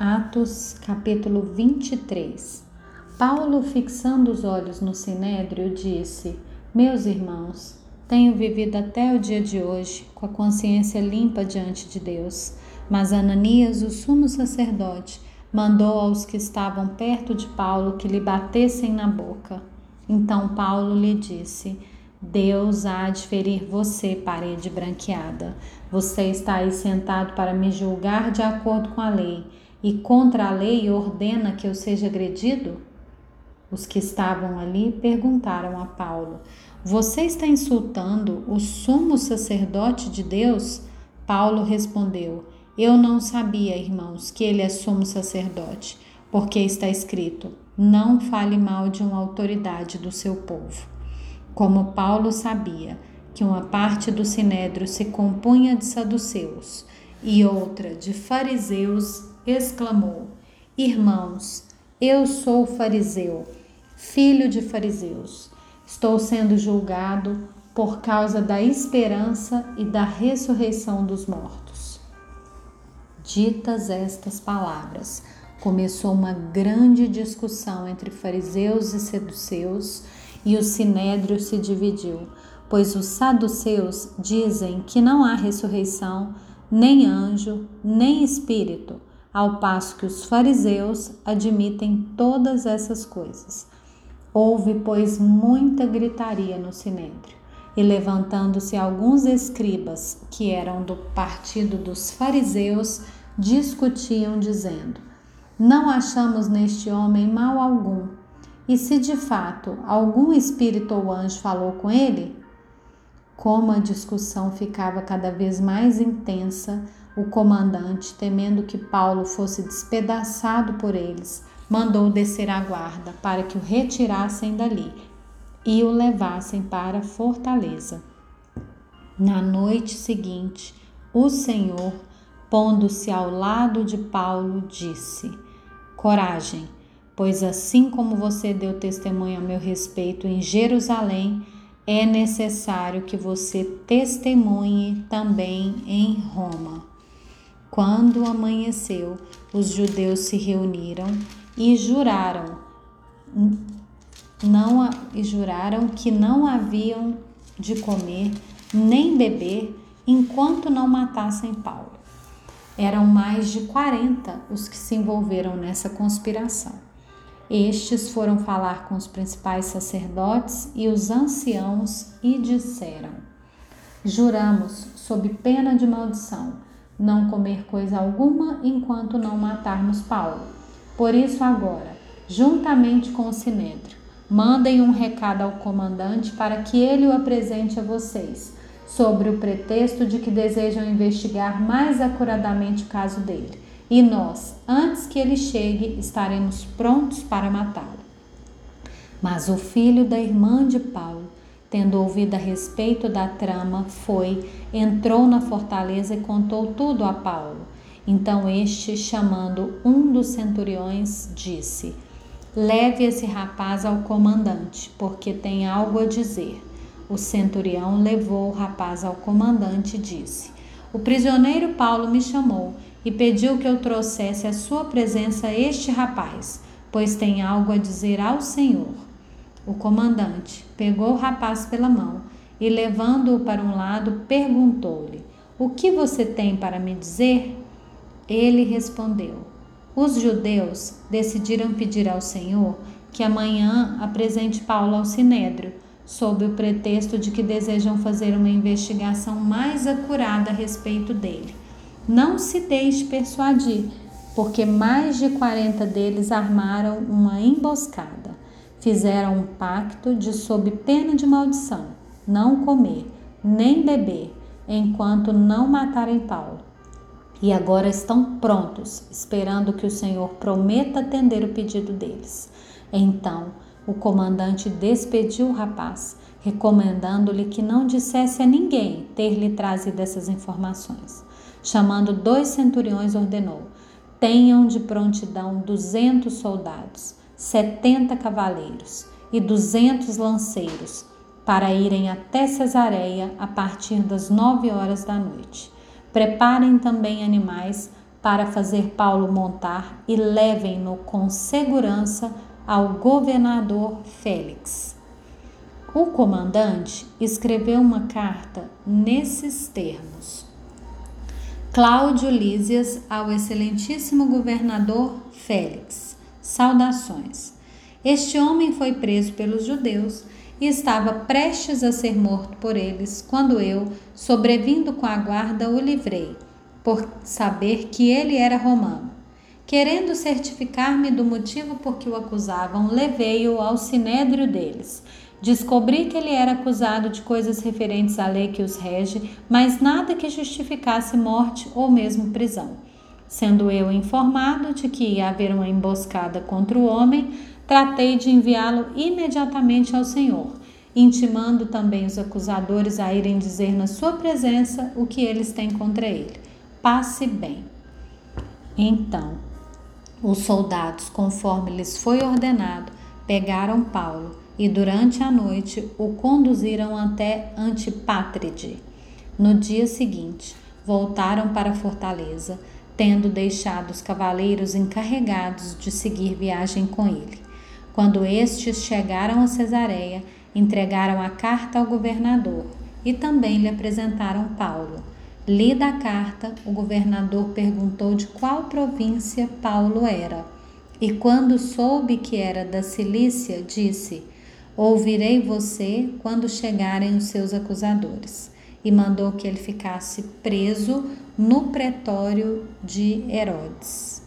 Atos capítulo 23 Paulo, fixando os olhos no sinédrio, disse: Meus irmãos, tenho vivido até o dia de hoje com a consciência limpa diante de Deus. Mas Ananias, o sumo sacerdote, mandou aos que estavam perto de Paulo que lhe batessem na boca. Então Paulo lhe disse: Deus há de ferir você, parede branqueada. Você está aí sentado para me julgar de acordo com a lei e contra a lei ordena que eu seja agredido? Os que estavam ali perguntaram a Paulo: Você está insultando o sumo sacerdote de Deus? Paulo respondeu: Eu não sabia, irmãos, que ele é sumo sacerdote, porque está escrito: Não fale mal de uma autoridade do seu povo. Como Paulo sabia que uma parte do sinédrio se compunha de saduceus e outra de fariseus, exclamou: Irmãos, eu sou fariseu, filho de fariseus. Estou sendo julgado por causa da esperança e da ressurreição dos mortos. Ditas estas palavras, começou uma grande discussão entre fariseus e seduceus, e o sinédrio se dividiu, pois os saduceus dizem que não há ressurreição, nem anjo, nem espírito ao passo que os fariseus admitem todas essas coisas. Houve, pois, muita gritaria no sinédrio, e levantando-se alguns escribas, que eram do partido dos fariseus, discutiam, dizendo: Não achamos neste homem mal algum. E se de fato algum espírito ou anjo falou com ele? Como a discussão ficava cada vez mais intensa, o comandante, temendo que Paulo fosse despedaçado por eles, mandou descer a guarda para que o retirassem dali e o levassem para a fortaleza. Na noite seguinte, o Senhor, pondo-se ao lado de Paulo, disse: Coragem, pois assim como você deu testemunho a meu respeito em Jerusalém, é necessário que você testemunhe também em Roma. Quando amanheceu, os judeus se reuniram e juraram não e juraram que não haviam de comer nem beber enquanto não matassem Paulo. Eram mais de 40 os que se envolveram nessa conspiração. Estes foram falar com os principais sacerdotes e os anciãos e disseram: Juramos, sob pena de maldição, não comer coisa alguma enquanto não matarmos Paulo. Por isso, agora, juntamente com o sinédrio, mandem um recado ao comandante para que ele o apresente a vocês, sobre o pretexto de que desejam investigar mais acuradamente o caso dele. E nós, antes que ele chegue, estaremos prontos para matá-lo. Mas o filho da irmã de Paulo, Tendo ouvido a respeito da trama, foi, entrou na fortaleza e contou tudo a Paulo. Então este, chamando um dos centuriões, disse: Leve esse rapaz ao comandante, porque tem algo a dizer. O centurião levou o rapaz ao comandante e disse: O prisioneiro Paulo me chamou e pediu que eu trouxesse à sua presença este rapaz, pois tem algo a dizer ao Senhor. O comandante pegou o rapaz pela mão e, levando-o para um lado, perguntou-lhe: O que você tem para me dizer? Ele respondeu: Os judeus decidiram pedir ao Senhor que amanhã apresente Paulo ao sinédrio, sob o pretexto de que desejam fazer uma investigação mais acurada a respeito dele. Não se deixe persuadir, porque mais de 40 deles armaram uma emboscada. Fizeram um pacto de, sob pena de maldição, não comer nem beber enquanto não matarem Paulo. E agora estão prontos, esperando que o Senhor prometa atender o pedido deles. Então, o comandante despediu o rapaz, recomendando-lhe que não dissesse a ninguém ter lhe trazido essas informações. Chamando dois centuriões, ordenou: Tenham de prontidão duzentos soldados setenta cavaleiros e duzentos lanceiros para irem até Cesareia a partir das nove horas da noite. Preparem também animais para fazer Paulo montar e levem-no com segurança ao governador Félix. O comandante escreveu uma carta nesses termos: Cláudio Lísias ao excelentíssimo governador Félix. Saudações. Este homem foi preso pelos judeus e estava prestes a ser morto por eles, quando eu, sobrevindo com a guarda, o livrei, por saber que ele era romano. Querendo certificar-me do motivo por que o acusavam, levei-o ao sinédrio deles. Descobri que ele era acusado de coisas referentes à lei que os rege, mas nada que justificasse morte ou mesmo prisão. Sendo eu informado de que ia haver uma emboscada contra o homem, tratei de enviá-lo imediatamente ao Senhor, intimando também os acusadores a irem dizer na sua presença o que eles têm contra ele. Passe bem. Então, os soldados, conforme lhes foi ordenado, pegaram Paulo e durante a noite o conduziram até Antipátride. No dia seguinte, voltaram para a fortaleza, tendo deixado os cavaleiros encarregados de seguir viagem com ele. Quando estes chegaram a Cesareia, entregaram a carta ao governador e também lhe apresentaram Paulo. Lida a carta, o governador perguntou de qual província Paulo era. E quando soube que era da Cilícia, disse: Ouvirei você quando chegarem os seus acusadores. E mandou que ele ficasse preso no pretório de Herodes.